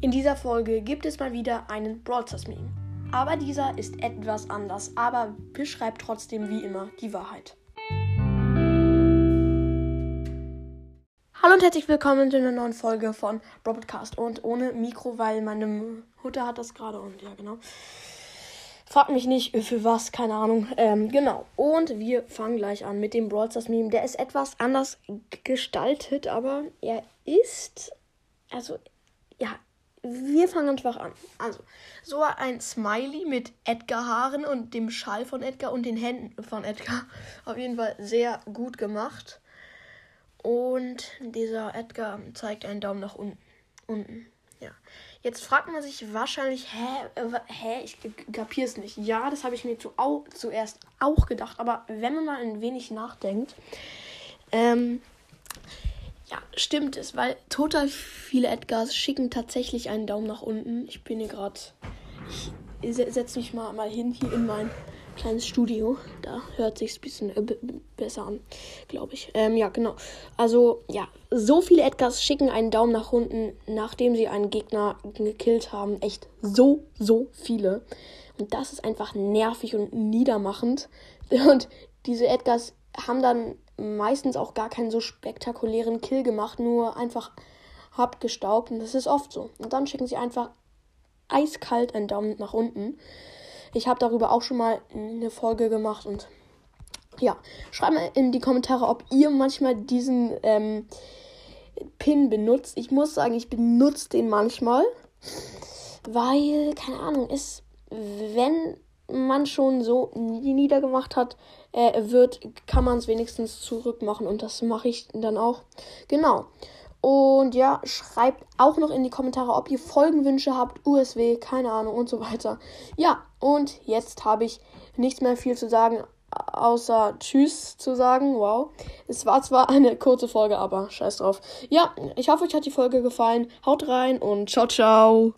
In dieser Folge gibt es mal wieder einen Brawl Stars Meme. Aber dieser ist etwas anders, aber beschreibt trotzdem wie immer die Wahrheit. Hallo und herzlich willkommen zu einer neuen Folge von Broadcast und ohne Mikro, weil meine Mutter hat das gerade und ja genau. Fragt mich nicht für was, keine Ahnung. Ähm, genau. Und wir fangen gleich an mit dem Brawl Stars Meme. Der ist etwas anders gestaltet, aber er ist, also ja, wir fangen einfach an. Also, so ein Smiley mit Edgar-Haaren und dem Schall von Edgar und den Händen von Edgar. Auf jeden Fall sehr gut gemacht. Und dieser Edgar zeigt einen Daumen nach unten. unten. Ja. Jetzt fragt man sich wahrscheinlich, hä, äh, hä, ich kapier's nicht. Ja, das habe ich mir zu, au, zuerst auch gedacht. Aber wenn man mal ein wenig nachdenkt, ähm, stimmt es, weil total viele Edgars schicken tatsächlich einen Daumen nach unten. Ich bin hier gerade. Ich setze mich mal, mal hin hier in mein kleines Studio. Da hört sich ein bisschen äh, besser an, glaube ich. Ähm, ja, genau. Also, ja, so viele Edgars schicken einen Daumen nach unten, nachdem sie einen Gegner gekillt haben. Echt so, so viele. Und das ist einfach nervig und niedermachend. Und diese Edgars haben dann meistens auch gar keinen so spektakulären Kill gemacht, nur einfach abgestaubt und das ist oft so. Und dann schicken sie einfach eiskalt einen Daumen nach unten. Ich habe darüber auch schon mal eine Folge gemacht und ja, schreibt mal in die Kommentare, ob ihr manchmal diesen ähm, Pin benutzt. Ich muss sagen, ich benutze den manchmal, weil, keine Ahnung, ist, wenn man schon so niedergemacht hat, äh, wird, kann man es wenigstens zurückmachen. Und das mache ich dann auch. Genau. Und ja, schreibt auch noch in die Kommentare, ob ihr Folgenwünsche habt, USW, keine Ahnung und so weiter. Ja, und jetzt habe ich nichts mehr viel zu sagen, außer Tschüss zu sagen. Wow. Es war zwar eine kurze Folge, aber scheiß drauf. Ja, ich hoffe, euch hat die Folge gefallen. Haut rein und ciao, ciao.